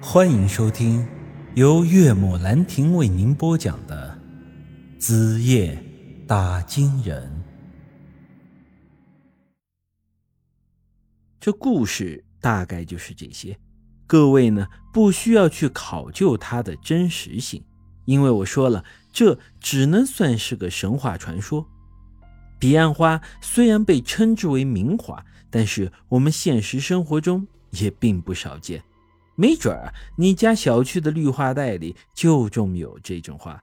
欢迎收听由岳母兰亭为您播讲的《子夜打金人》。这故事大概就是这些，各位呢不需要去考究它的真实性，因为我说了，这只能算是个神话传说。彼岸花虽然被称之为名花，但是我们现实生活中也并不少见。没准儿你家小区的绿化带里就种有这种花。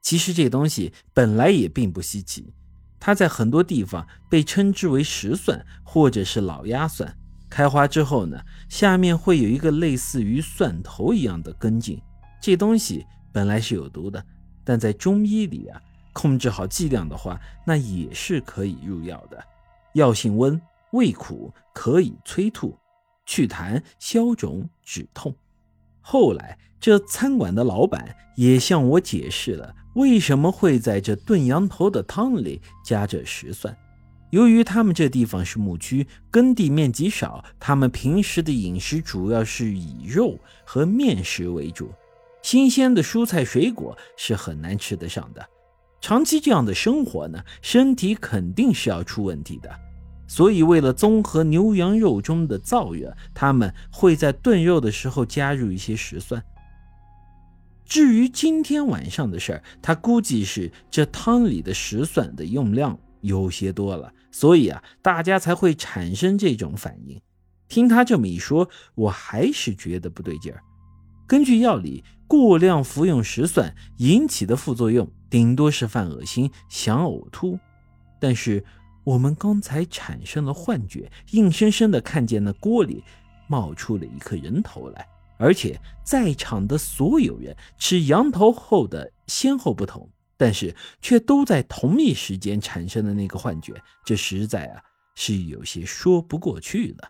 其实这东西本来也并不稀奇，它在很多地方被称之为石蒜或者是老鸭蒜。开花之后呢，下面会有一个类似于蒜头一样的根茎。这东西本来是有毒的，但在中医里啊。控制好剂量的话，那也是可以入药的。药性温，味苦，可以催吐、祛痰、消肿、止痛。后来，这餐馆的老板也向我解释了为什么会在这炖羊头的汤里加这石蒜。由于他们这地方是牧区，耕地面积少，他们平时的饮食主要是以肉和面食为主，新鲜的蔬菜水果是很难吃得上的。长期这样的生活呢，身体肯定是要出问题的。所以，为了综合牛羊肉中的燥热，他们会在炖肉的时候加入一些石蒜。至于今天晚上的事儿，他估计是这汤里的石蒜的用量有些多了，所以啊，大家才会产生这种反应。听他这么一说，我还是觉得不对劲儿。根据药理，过量服用石蒜引起的副作用，顶多是犯恶心、想呕吐。但是我们刚才产生了幻觉，硬生生的看见那锅里冒出了一颗人头来，而且在场的所有人吃羊头后的先后不同，但是却都在同一时间产生的那个幻觉，这实在啊是有些说不过去了。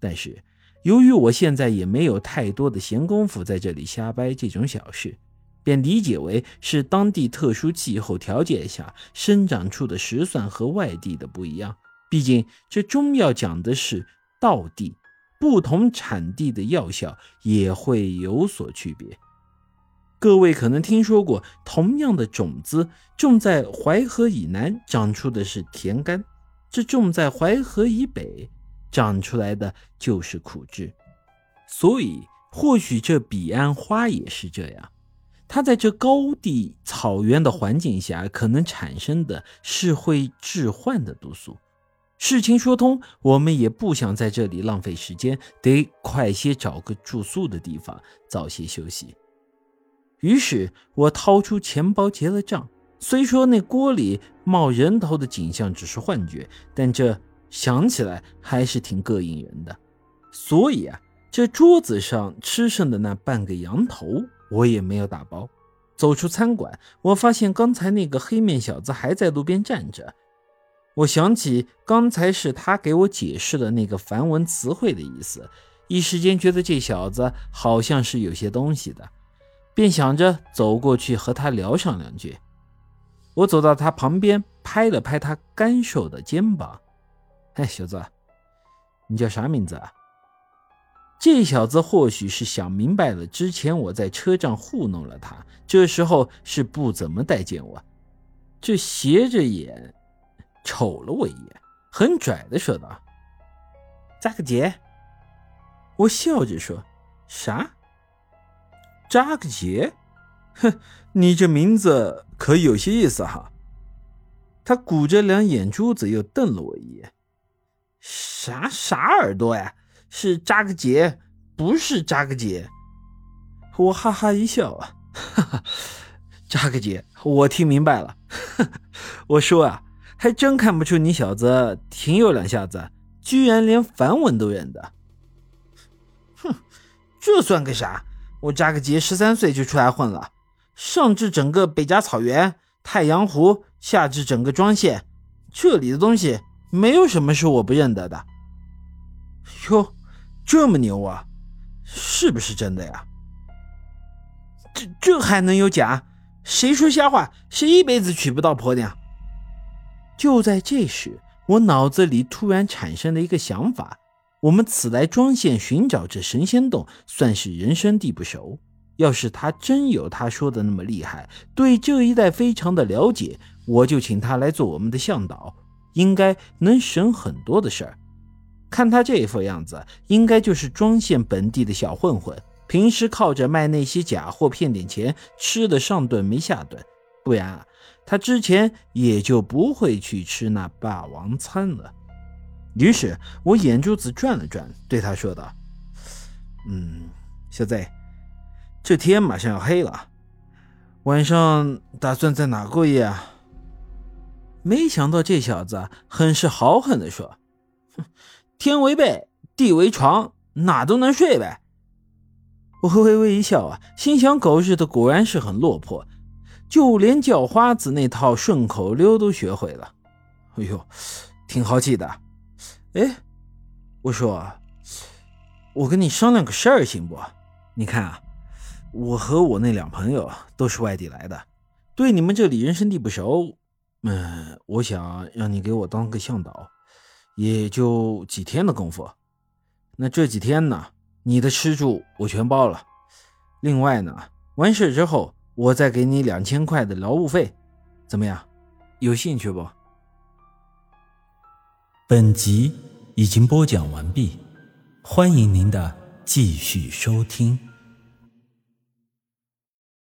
但是。由于我现在也没有太多的闲工夫在这里瞎掰这种小事，便理解为是当地特殊气候条件下生长出的石蒜和外地的不一样。毕竟这中药讲的是道地，不同产地的药效也会有所区别。各位可能听说过，同样的种子种在淮河以南长出的是甜甘，这种在淮河以北。长出来的就是苦汁，所以或许这彼岸花也是这样。它在这高地草原的环境下，可能产生的是会致幻的毒素。事情说通，我们也不想在这里浪费时间，得快些找个住宿的地方，早些休息。于是我掏出钱包结了账。虽说那锅里冒人头的景象只是幻觉，但这……想起来还是挺膈应人的，所以啊，这桌子上吃剩的那半个羊头我也没有打包。走出餐馆，我发现刚才那个黑面小子还在路边站着。我想起刚才是他给我解释了那个梵文词汇的意思，一时间觉得这小子好像是有些东西的，便想着走过去和他聊上两句。我走到他旁边，拍了拍他干瘦的肩膀。哎，小子，你叫啥名字啊？这小子或许是想明白了，之前我在车站糊弄了他，这时候是不怎么待见我，这斜着眼瞅了我一眼，很拽的说道：“扎个结。”我笑着说：“啥？扎个结？哼，你这名字可有些意思哈。”他鼓着两眼珠子，又瞪了我一眼。啥啥耳朵呀？是扎个结，不是扎个结。我哈哈一笑，哈哈，扎个结，我听明白了。我说啊，还真看不出你小子挺有两下子，居然连梵文都认得。哼，这算个啥？我扎个结，十三岁就出来混了，上至整个北疆草原、太阳湖，下至整个庄县，这里的东西。没有什么是我不认得的。哟，这么牛啊，是不是真的呀？这这还能有假？谁说瞎话？谁一辈子娶不到婆娘？就在这时，我脑子里突然产生了一个想法。我们此来庄县寻找这神仙洞，算是人生地不熟。要是他真有他说的那么厉害，对这一带非常的了解，我就请他来做我们的向导，应该能省很多的事儿。看他这副样子，应该就是庄县本地的小混混，平时靠着卖那些假货骗点钱，吃的上顿没下顿，不然啊，他之前也就不会去吃那霸王餐了。于是我眼珠子转了转，对他说道：“嗯，小子。”这天马上要黑了，晚上打算在哪过夜啊？没想到这小子很是豪横的说：“哼，天为被，地为床，哪都能睡呗。”我微微一笑啊，心想狗日的果然是很落魄，就连叫花子那套顺口溜都学会了。哎呦，挺豪气的。哎，我说，我跟你商量个事儿行不？你看啊。我和我那两朋友都是外地来的，对你们这里人生地不熟。嗯，我想让你给我当个向导，也就几天的功夫。那这几天呢，你的吃住我全包了。另外呢，完事之后我再给你两千块的劳务费，怎么样？有兴趣不？本集已经播讲完毕，欢迎您的继续收听。